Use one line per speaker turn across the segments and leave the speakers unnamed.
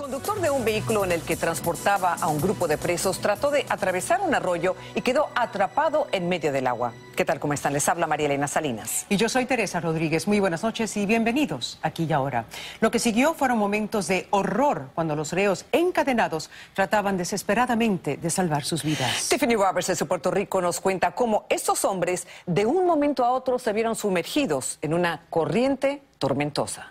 conductor de un vehículo en el que transportaba a un grupo de presos trató de atravesar un arroyo y quedó atrapado en medio del agua. ¿Qué tal? ¿Cómo están? Les habla María Elena Salinas.
Y yo soy Teresa Rodríguez. Muy buenas noches y bienvenidos aquí y ahora. Lo que siguió fueron momentos de horror cuando los reos encadenados trataban desesperadamente de salvar sus vidas.
Tiffany Roberts de Puerto Rico nos cuenta cómo estos hombres de un momento a otro se vieron sumergidos en una corriente tormentosa.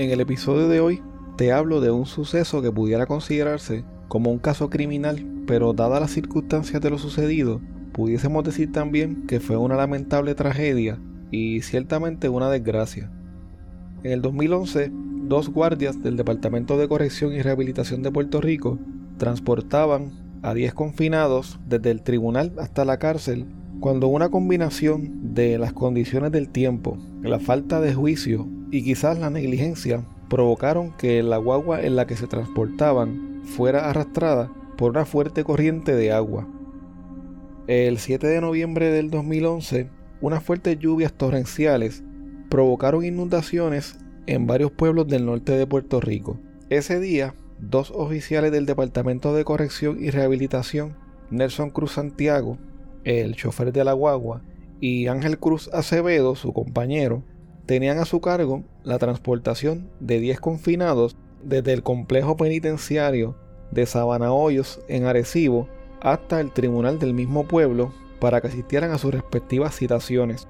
En el episodio de hoy te hablo de un suceso que pudiera considerarse como un caso criminal, pero dadas las circunstancias de lo sucedido, pudiésemos decir también que fue una lamentable tragedia y ciertamente una desgracia. En el 2011, dos guardias del Departamento de Corrección y Rehabilitación de Puerto Rico transportaban a 10 confinados desde el tribunal hasta la cárcel cuando una combinación de las condiciones del tiempo, la falta de juicio y quizás la negligencia provocaron que la guagua en la que se transportaban fuera arrastrada por una fuerte corriente de agua. El 7 de noviembre del 2011, unas fuertes lluvias torrenciales provocaron inundaciones en varios pueblos del norte de Puerto Rico. Ese día, dos oficiales del Departamento de Corrección y Rehabilitación, Nelson Cruz Santiago, el chofer de la guagua, y Ángel Cruz Acevedo, su compañero, tenían a su cargo la transportación de 10 confinados desde el complejo penitenciario de Sabana Hoyos en Arecibo hasta el tribunal del mismo pueblo para que asistieran a sus respectivas citaciones.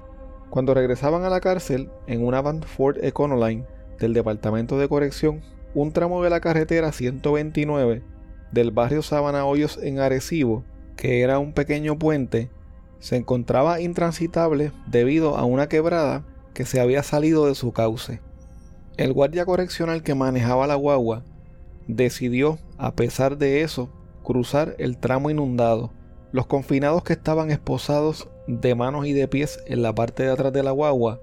Cuando regresaban a la cárcel en una van Ford Econoline del Departamento de Corrección, un tramo de la carretera 129 del barrio Sabana Hoyos en Arecibo, que era un pequeño puente, se encontraba intransitable debido a una quebrada se había salido de su cauce. El guardia correccional que manejaba la guagua decidió, a pesar de eso, cruzar el tramo inundado. Los confinados que estaban esposados de manos y de pies en la parte de atrás de la guagua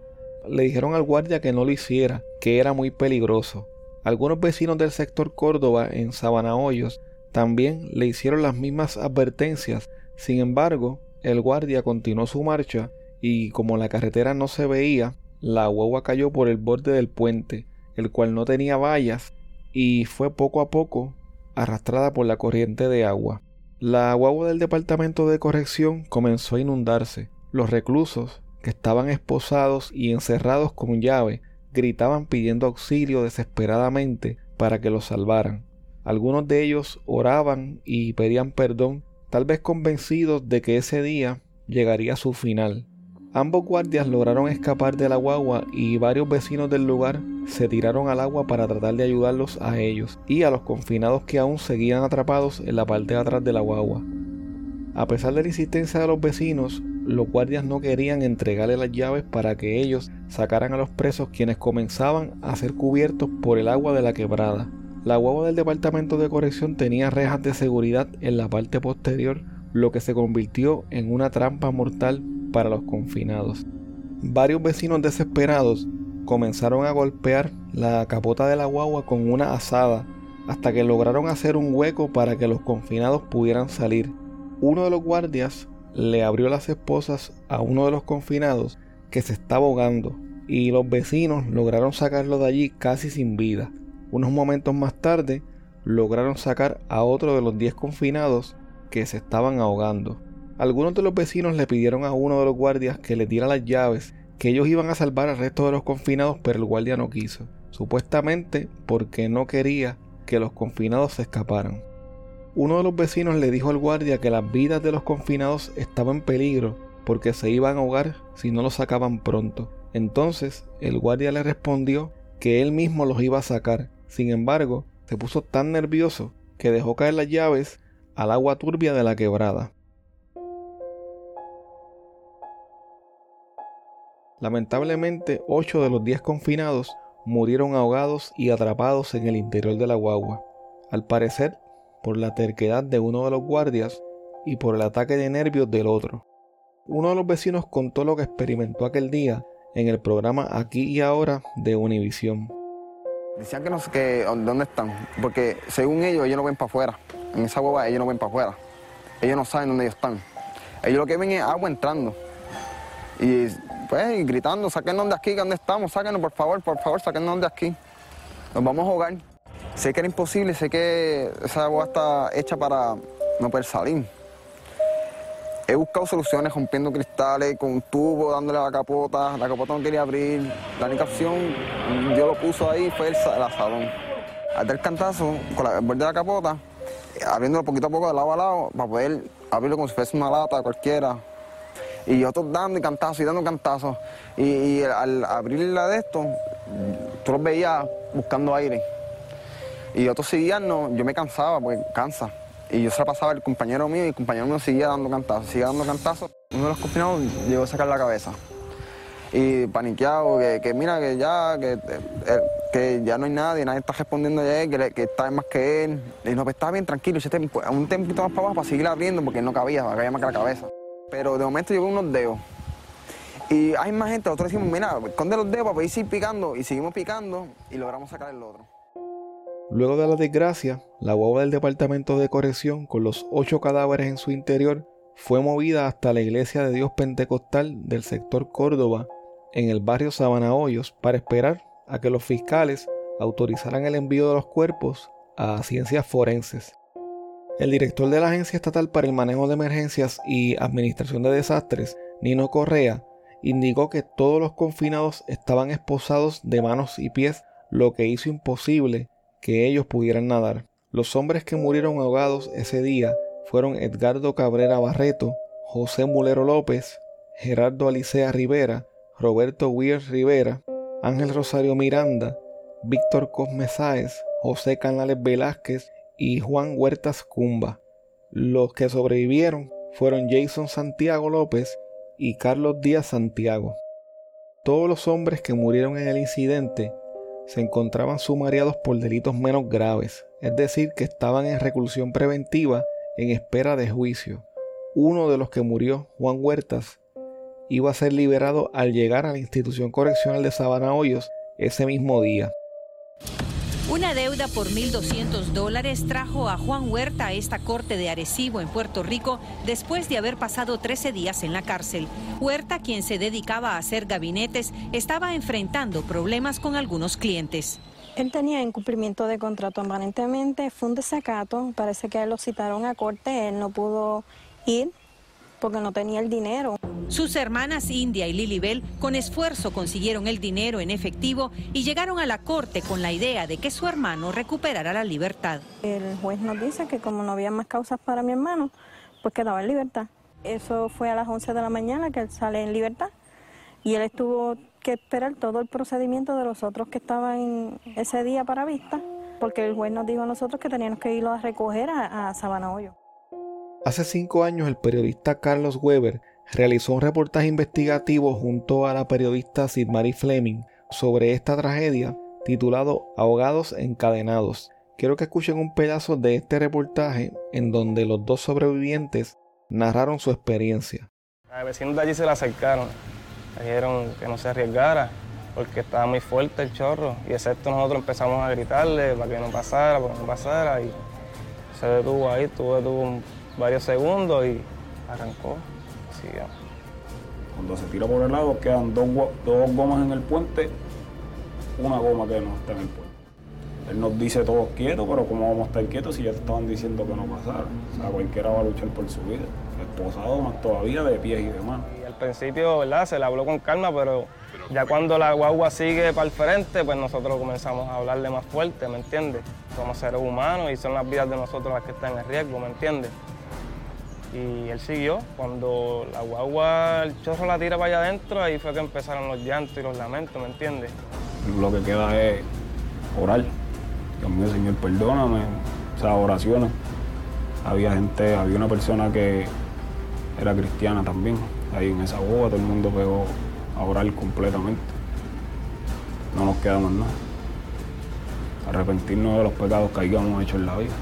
le dijeron al guardia que no lo hiciera, que era muy peligroso. Algunos vecinos del sector Córdoba en Sabana Hoyos también le hicieron las mismas advertencias. Sin embargo, el guardia continuó su marcha y como la carretera no se veía, la guagua cayó por el borde del puente, el cual no tenía vallas, y fue poco a poco arrastrada por la corriente de agua. La guagua del departamento de corrección comenzó a inundarse. Los reclusos, que estaban esposados y encerrados con llave, gritaban pidiendo auxilio desesperadamente para que los salvaran. Algunos de ellos oraban y pedían perdón, tal vez convencidos de que ese día llegaría a su final. Ambos guardias lograron escapar de la guagua y varios vecinos del lugar se tiraron al agua para tratar de ayudarlos a ellos y a los confinados que aún seguían atrapados en la parte de atrás de la guagua. A pesar de la insistencia de los vecinos, los guardias no querían entregarle las llaves para que ellos sacaran a los presos quienes comenzaban a ser cubiertos por el agua de la quebrada. La guagua del departamento de corrección tenía rejas de seguridad en la parte posterior, lo que se convirtió en una trampa mortal para los confinados. Varios vecinos desesperados comenzaron a golpear la capota de la guagua con una asada hasta que lograron hacer un hueco para que los confinados pudieran salir. Uno de los guardias le abrió las esposas a uno de los confinados que se estaba ahogando y los vecinos lograron sacarlo de allí casi sin vida. Unos momentos más tarde lograron sacar a otro de los 10 confinados que se estaban ahogando. Algunos de los vecinos le pidieron a uno de los guardias que le diera las llaves, que ellos iban a salvar al resto de los confinados, pero el guardia no quiso, supuestamente porque no quería que los confinados se escaparan. Uno de los vecinos le dijo al guardia que las vidas de los confinados estaban en peligro porque se iban a ahogar si no los sacaban pronto. Entonces el guardia le respondió que él mismo los iba a sacar. Sin embargo, se puso tan nervioso que dejó caer las llaves al agua turbia de la quebrada. Lamentablemente, ocho de los diez confinados murieron ahogados y atrapados en el interior de la guagua. Al parecer, por la terquedad de uno de los guardias y por el ataque de nervios del otro. Uno de los vecinos contó lo que experimentó aquel día en el programa Aquí y Ahora de Univisión.
Decían que no sé dónde están, porque según ellos, ellos no ven para afuera. En esa hueva ellos no ven para afuera. Ellos no saben dónde ellos están. Ellos lo que ven es agua entrando. Y pues gritando, sáquenos de aquí, ¿dónde estamos? Sáquenos, por favor, por favor, sáquenos de aquí. Nos vamos a ahogar. Sé que era imposible, sé que esa agua está hecha para no poder salir. He buscado soluciones rompiendo cristales, con un tubo, dándole a la capota. La capota no quería abrir. La única opción, yo lo puso ahí, fue el, asadón. Al dar cantazo, con la, el borde de la capota, abriéndolo poquito a poco de lado a lado, para poder abrirlo como si fuese una lata cualquiera. Y yo dando y cantazo y dando cantazos. Y, al abrir la de esto, tú los veías buscando aire. Y otros seguían, no, yo me cansaba, porque cansa. Y yo se la pasaba al compañero mío y el compañero mío seguía dando cantazos, seguía dando cantazos. Uno de los confinados llegó a sacar la cabeza. Y paniqueado, que, mira, que ya, que, eh, que, ya no hay nadie, nadie está respondiendo a que, que está más que él. Y no, pues estaba bien tranquilo, a un tempito más para abajo para seguir abriendo porque no cabía, cabía más que la cabeza. Pero de momento yo unos dedos. Y hay más gente, nosotros decimos, mira, esconde los dedos para seguir picando. Y seguimos picando y logramos sacar el otro.
Luego de la desgracia, la guagua del Departamento de Corrección, con los ocho cadáveres en su interior, fue movida hasta la Iglesia de Dios Pentecostal del sector Córdoba, en el barrio Sabana Hoyos, para esperar a que los fiscales autorizaran el envío de los cuerpos a ciencias forenses. El director de la Agencia Estatal para el Manejo de Emergencias y Administración de Desastres, Nino Correa, indicó que todos los confinados estaban esposados de manos y pies, lo que hizo imposible que ellos pudieran nadar. Los hombres que murieron ahogados ese día fueron Edgardo Cabrera Barreto, José Mulero López, Gerardo Alicea Rivera, Roberto Weir Rivera, Ángel Rosario Miranda, Víctor Cosme Sáez, José Canales Velázquez y Juan Huertas Cumba. Los que sobrevivieron fueron Jason Santiago López y Carlos Díaz Santiago. Todos los hombres que murieron en el incidente se encontraban sumariados por delitos menos graves, es decir, que estaban en reclusión preventiva en espera de juicio. Uno de los que murió, Juan Huertas, iba a ser liberado al llegar a la institución correccional de Sabana Hoyos ese mismo día.
Una deuda por 1.200 dólares trajo a Juan Huerta a esta corte de Arecibo en Puerto Rico después de haber pasado 13 días en la cárcel. Huerta, quien se dedicaba a hacer gabinetes, estaba enfrentando problemas con algunos clientes.
Él tenía incumplimiento de contrato permanentemente, fue un desacato, parece que lo citaron a corte, él no pudo ir porque no tenía el dinero.
Sus hermanas India y Lilibel con esfuerzo consiguieron el dinero en efectivo y llegaron a la corte con la idea de que su hermano recuperara la libertad.
El juez nos dice que como no había más causas para mi hermano, pues quedaba en libertad. Eso fue a las 11 de la mañana que él sale en libertad y él estuvo que esperar todo el procedimiento de los otros que estaban ese día para vista, porque el juez nos dijo a nosotros que teníamos que irlo a recoger a, a Sabana Hoyo.
Hace cinco años el periodista Carlos Weber realizó un reportaje investigativo junto a la periodista Sidmary Fleming sobre esta tragedia titulado Ahogados encadenados. Quiero que escuchen un pedazo de este reportaje en donde los dos sobrevivientes narraron su experiencia.
Los vecinos de allí se la acercaron, dijeron que no se arriesgara porque estaba muy fuerte el chorro y excepto nosotros empezamos a gritarle para que no pasara, para que no pasara y se detuvo ahí, tuvo, detuvo varios segundos y arrancó.
Cuando se tira por el lado quedan dos, dos gomas en el puente, una goma que no está en el puente. Él nos dice todos quietos, pero ¿cómo vamos a estar quietos si ya estaban diciendo que no pasara? O sea, cualquiera va a luchar por su vida. Esposado más todavía de pies y de manos.
Y al principio, ¿verdad? Se le habló con calma, pero ya cuando la guagua sigue para el frente, pues nosotros comenzamos a hablarle más fuerte, ¿me entiendes? Somos seres humanos y son las vidas de nosotros las que están en riesgo, ¿me entiendes? Y él siguió. Cuando la guagua, el chorro la tira para allá adentro, ahí fue que empezaron los llantos y los lamentos, ¿me entiendes?
Lo que queda es orar. Dios mío, Señor, perdóname. O sea, oraciones. Había gente, había una persona que era cristiana también. Ahí en esa boda todo el mundo pegó a orar completamente. No nos queda más nada. Arrepentirnos de los pecados que hayamos hecho en la vida.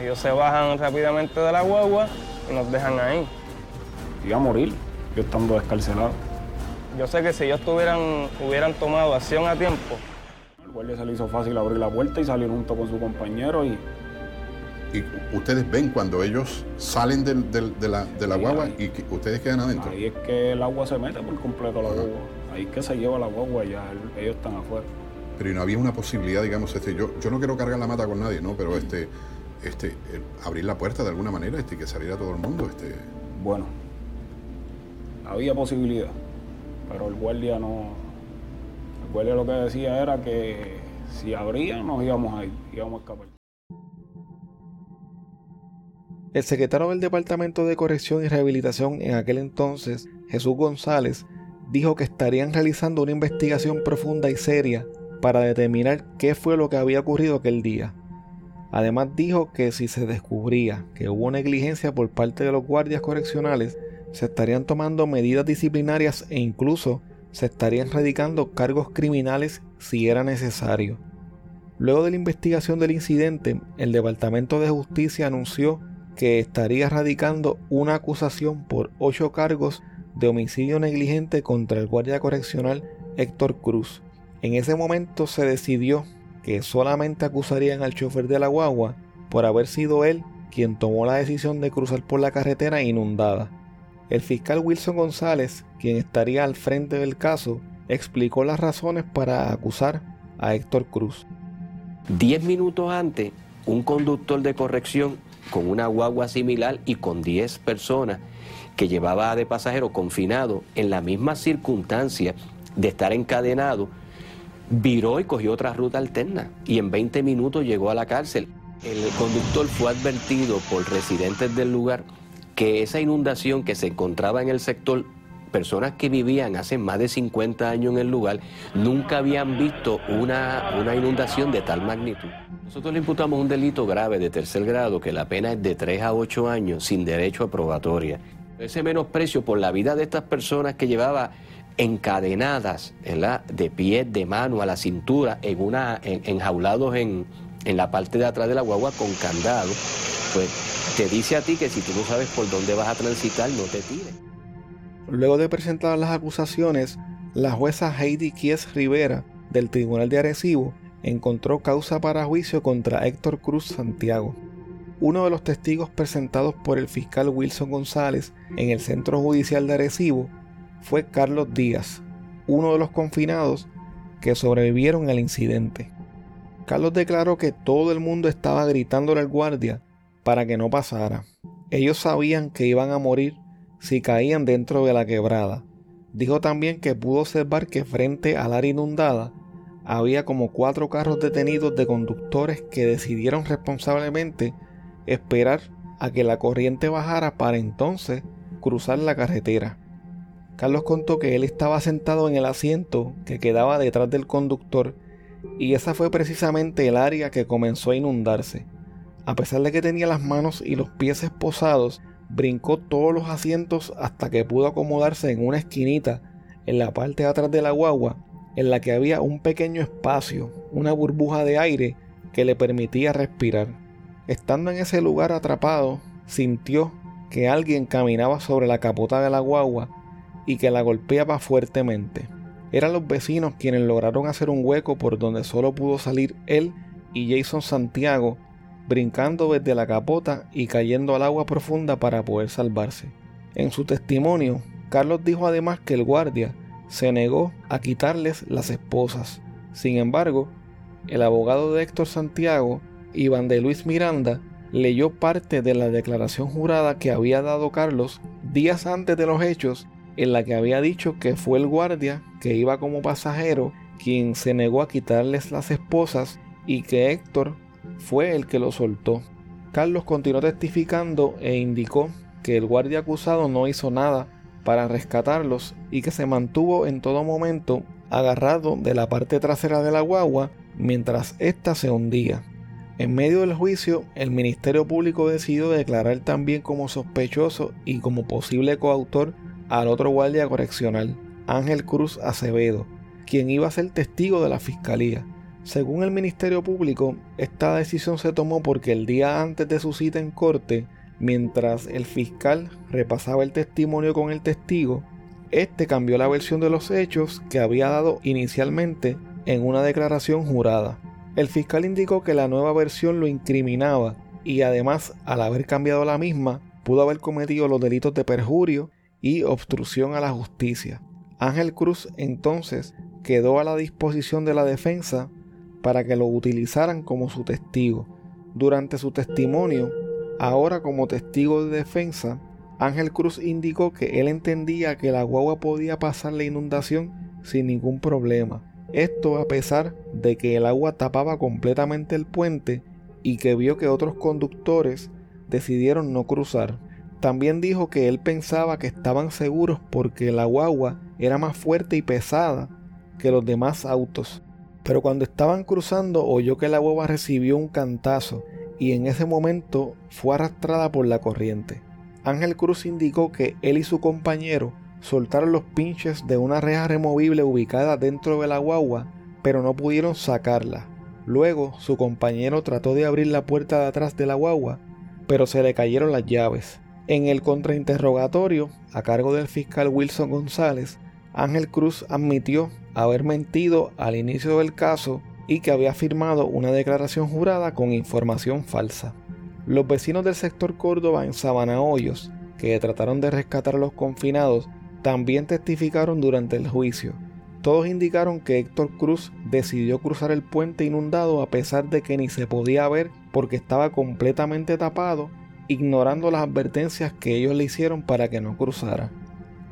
Ellos se bajan rápidamente de la guagua nos dejan ahí.
Iba a morir, yo estando descarcelado.
Yo sé que si ellos tuvieran, hubieran tomado acción a tiempo,
guardia se le hizo fácil abrir la puerta y salir junto con su compañero y...
¿Y ustedes ven cuando ellos salen de, la, guagua y ustedes quedan adentro?
Ahí es que el agua se mete por completo a la guagua. Ahí es que se lleva la guagua y ya ellos están afuera.
Pero no había una posibilidad, digamos, este, yo, yo no quiero cargar la mata con nadie, ¿no? Pero este, este, abrir la puerta de alguna manera este, que saliera todo el mundo. Este...
Bueno, había posibilidad, pero el guardia no, lo que decía era que si abrían nos íbamos a ir, íbamos a escapar.
El secretario del Departamento de Corrección y Rehabilitación en aquel entonces, Jesús González, dijo que estarían realizando una investigación profunda y seria para determinar qué fue lo que había ocurrido aquel día. Además dijo que si se descubría que hubo negligencia por parte de los guardias correccionales, se estarían tomando medidas disciplinarias e incluso se estarían radicando cargos criminales si era necesario. Luego de la investigación del incidente, el Departamento de Justicia anunció que estaría radicando una acusación por ocho cargos de homicidio negligente contra el guardia correccional Héctor Cruz. En ese momento se decidió que solamente acusarían al chofer de la guagua por haber sido él quien tomó la decisión de cruzar por la carretera inundada. El fiscal Wilson González, quien estaría al frente del caso, explicó las razones para acusar a Héctor Cruz.
Diez minutos antes, un conductor de corrección con una guagua similar y con diez personas que llevaba de pasajero confinado en la misma circunstancia de estar encadenado, viró y cogió otra ruta alterna y en 20 minutos llegó a la cárcel. El conductor fue advertido por residentes del lugar que esa inundación que se encontraba en el sector, personas que vivían hace más de 50 años en el lugar, nunca habían visto una, una inundación de tal magnitud. Nosotros le imputamos un delito grave de tercer grado, que la pena es de 3 a 8 años sin derecho a probatoria. Ese menosprecio por la vida de estas personas que llevaba encadenadas, de pie, de mano, a la cintura, en una, enjaulados en, en la parte de atrás de la guagua con candado, pues te dice a ti que si tú no sabes por dónde vas a transitar, no te tires.
Luego de presentar las acusaciones, la jueza Heidi Kies Rivera del Tribunal de Arecibo encontró causa para juicio contra Héctor Cruz Santiago. Uno de los testigos presentados por el fiscal Wilson González en el Centro Judicial de Arecibo fue Carlos Díaz, uno de los confinados que sobrevivieron al incidente. Carlos declaró que todo el mundo estaba gritándole al guardia para que no pasara. Ellos sabían que iban a morir si caían dentro de la quebrada. Dijo también que pudo observar que frente al área inundada había como cuatro carros detenidos de conductores que decidieron responsablemente esperar a que la corriente bajara para entonces cruzar la carretera. Carlos contó que él estaba sentado en el asiento que quedaba detrás del conductor y esa fue precisamente el área que comenzó a inundarse. A pesar de que tenía las manos y los pies esposados, brincó todos los asientos hasta que pudo acomodarse en una esquinita en la parte de atrás de la guagua, en la que había un pequeño espacio, una burbuja de aire que le permitía respirar. Estando en ese lugar atrapado, sintió que alguien caminaba sobre la capota de la guagua y que la golpeaba fuertemente. Eran los vecinos quienes lograron hacer un hueco por donde solo pudo salir él y Jason Santiago, brincando desde la capota y cayendo al agua profunda para poder salvarse. En su testimonio, Carlos dijo además que el guardia se negó a quitarles las esposas. Sin embargo, el abogado de Héctor Santiago, Iván de Luis Miranda, leyó parte de la declaración jurada que había dado Carlos días antes de los hechos, en la que había dicho que fue el guardia que iba como pasajero quien se negó a quitarles las esposas y que Héctor fue el que lo soltó. Carlos continuó testificando e indicó que el guardia acusado no hizo nada para rescatarlos y que se mantuvo en todo momento agarrado de la parte trasera de la guagua mientras ésta se hundía. En medio del juicio, el Ministerio Público decidió declarar también como sospechoso y como posible coautor al otro guardia correccional, Ángel Cruz Acevedo, quien iba a ser testigo de la fiscalía. Según el Ministerio Público, esta decisión se tomó porque el día antes de su cita en corte, mientras el fiscal repasaba el testimonio con el testigo, este cambió la versión de los hechos que había dado inicialmente en una declaración jurada. El fiscal indicó que la nueva versión lo incriminaba y además, al haber cambiado la misma, pudo haber cometido los delitos de perjurio y obstrucción a la justicia. Ángel Cruz entonces quedó a la disposición de la defensa para que lo utilizaran como su testigo. Durante su testimonio, ahora como testigo de defensa, Ángel Cruz indicó que él entendía que la guagua podía pasar la inundación sin ningún problema, esto a pesar de que el agua tapaba completamente el puente y que vio que otros conductores decidieron no cruzar. También dijo que él pensaba que estaban seguros porque la guagua era más fuerte y pesada que los demás autos. Pero cuando estaban cruzando oyó que la guagua recibió un cantazo y en ese momento fue arrastrada por la corriente. Ángel Cruz indicó que él y su compañero soltaron los pinches de una reja removible ubicada dentro de la guagua, pero no pudieron sacarla. Luego su compañero trató de abrir la puerta de atrás de la guagua, pero se le cayeron las llaves. En el contrainterrogatorio, a cargo del fiscal Wilson González, Ángel Cruz admitió haber mentido al inicio del caso y que había firmado una declaración jurada con información falsa. Los vecinos del sector Córdoba en Sabana Hoyos, que trataron de rescatar a los confinados, también testificaron durante el juicio. Todos indicaron que Héctor Cruz decidió cruzar el puente inundado a pesar de que ni se podía ver porque estaba completamente tapado, ignorando las advertencias que ellos le hicieron para que no cruzara.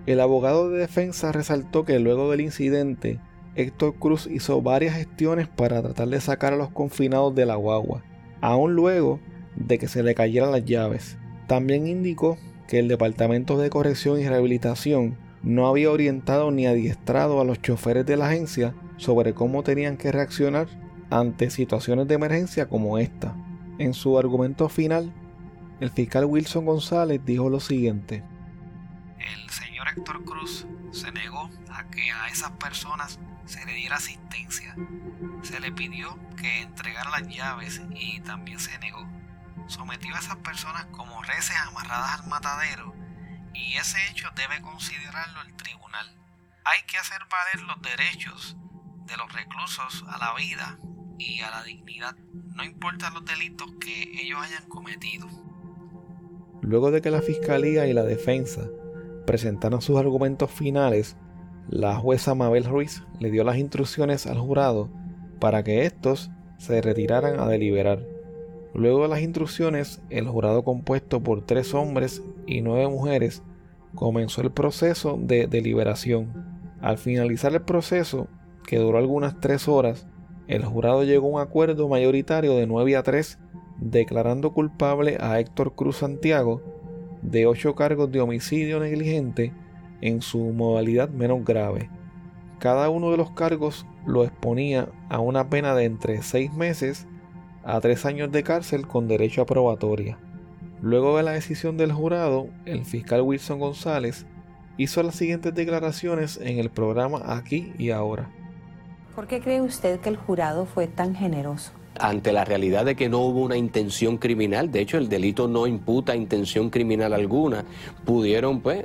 El abogado de defensa resaltó que luego del incidente, Héctor Cruz hizo varias gestiones para tratar de sacar a los confinados de la guagua, aún luego de que se le cayeran las llaves. También indicó que el Departamento de Corrección y Rehabilitación no había orientado ni adiestrado a los choferes de la agencia sobre cómo tenían que reaccionar ante situaciones de emergencia como esta. En su argumento final, el fiscal Wilson González dijo lo siguiente.
El señor Héctor Cruz se negó a que a esas personas se le diera asistencia. Se le pidió que entregara las llaves y también se negó. Sometió a esas personas como reces amarradas al matadero y ese hecho debe considerarlo el tribunal. Hay que hacer valer los derechos de los reclusos a la vida y a la dignidad, no importa los delitos que ellos hayan cometido.
Luego de que la fiscalía y la defensa presentaron sus argumentos finales, la jueza Mabel Ruiz le dio las instrucciones al jurado para que estos se retiraran a deliberar. Luego de las instrucciones, el jurado compuesto por tres hombres y nueve mujeres comenzó el proceso de deliberación. Al finalizar el proceso, que duró algunas tres horas, el jurado llegó a un acuerdo mayoritario de 9 a 3 declarando culpable a Héctor Cruz Santiago de ocho cargos de homicidio negligente en su modalidad menos grave. Cada uno de los cargos lo exponía a una pena de entre seis meses a tres años de cárcel con derecho a probatoria. Luego de la decisión del jurado, el fiscal Wilson González hizo las siguientes declaraciones en el programa Aquí y Ahora.
¿Por qué cree usted que el jurado fue tan generoso?
Ante la realidad de que no hubo una intención criminal, de hecho el delito no imputa intención criminal alguna, pudieron pues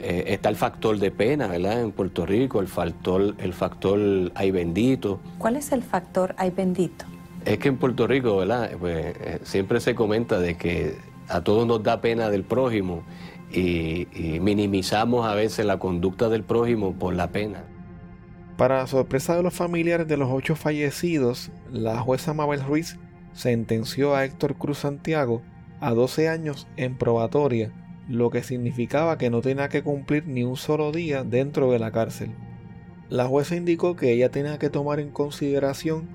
Eh, está el factor de pena, ¿verdad? En Puerto Rico, el factor, el factor ay bendito.
¿Cuál es el factor ay bendito?
Es que en Puerto Rico, ¿verdad? Pues eh, siempre se comenta de que a todos nos da pena del prójimo y, y minimizamos a veces la conducta del prójimo por la pena.
Para sorpresa de los familiares de los ocho fallecidos, la jueza Mabel Ruiz sentenció a Héctor Cruz Santiago a 12 años en probatoria lo que significaba que no tenía que cumplir ni un solo día dentro de la cárcel. La jueza indicó que ella tenía que tomar en consideración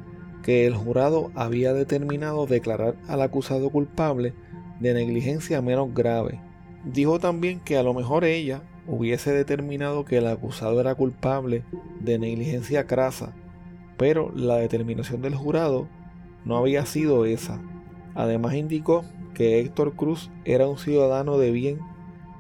que el jurado había determinado declarar al acusado culpable de negligencia menos grave. Dijo también que a lo mejor ella hubiese determinado que el acusado era culpable de negligencia crasa, pero la determinación del jurado no había sido esa. Además indicó que Héctor Cruz era un ciudadano de bien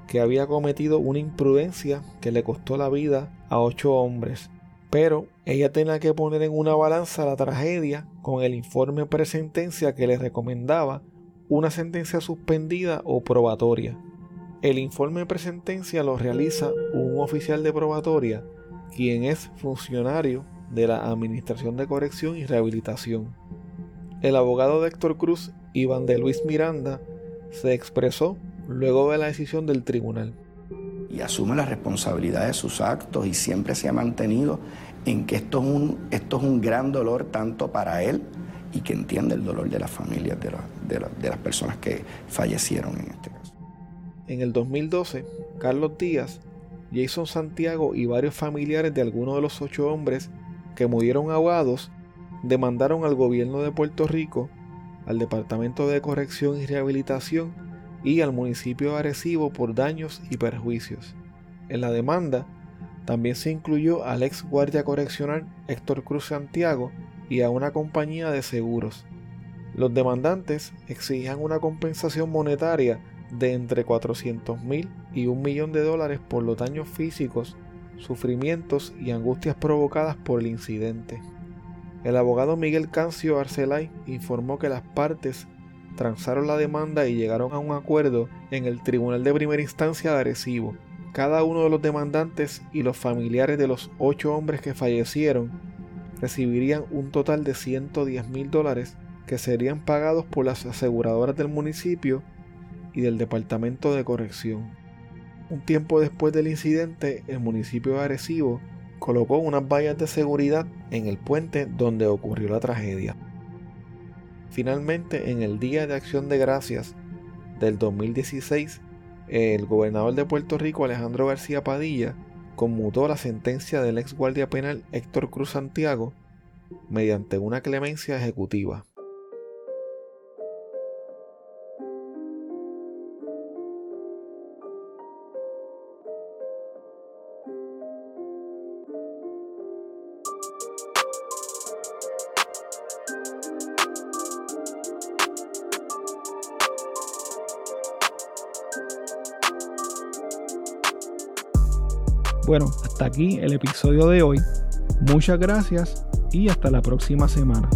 que había cometido una imprudencia que le costó la vida a ocho hombres. Pero ella tenía que poner en una balanza la tragedia con el informe presentencia que le recomendaba una sentencia suspendida o probatoria. El informe presentencia lo realiza un oficial de probatoria, quien es funcionario de la Administración de Corrección y Rehabilitación. El abogado de Héctor Cruz Iván de Luis Miranda, se expresó luego de la decisión del tribunal.
Y asume la responsabilidad de sus actos y siempre se ha mantenido en que esto es un, esto es un gran dolor tanto para él y que entiende el dolor de las familias de, de las personas que fallecieron en este.
En el 2012, Carlos Díaz, Jason Santiago y varios familiares de algunos de los ocho hombres que murieron ahogados demandaron al gobierno de Puerto Rico al Departamento de Corrección y Rehabilitación y al municipio de Arecibo por daños y perjuicios. En la demanda también se incluyó al ex guardia correccional Héctor Cruz Santiago y a una compañía de seguros. Los demandantes exigían una compensación monetaria de entre 400 mil y un millón de dólares por los daños físicos, sufrimientos y angustias provocadas por el incidente. El abogado Miguel Cancio Arcelay informó que las partes transaron la demanda y llegaron a un acuerdo en el Tribunal de Primera Instancia de Arecibo. Cada uno de los demandantes y los familiares de los ocho hombres que fallecieron recibirían un total de 110 mil dólares que serían pagados por las aseguradoras del municipio y del Departamento de Corrección. Un tiempo después del incidente, el municipio de Arecibo colocó unas vallas de seguridad en el puente donde ocurrió la tragedia. Finalmente, en el Día de Acción de Gracias del 2016, el gobernador de Puerto Rico, Alejandro García Padilla, conmutó la sentencia del ex guardia penal Héctor Cruz Santiago mediante una clemencia ejecutiva. Bueno, hasta aquí el episodio de hoy. Muchas gracias y hasta la próxima semana.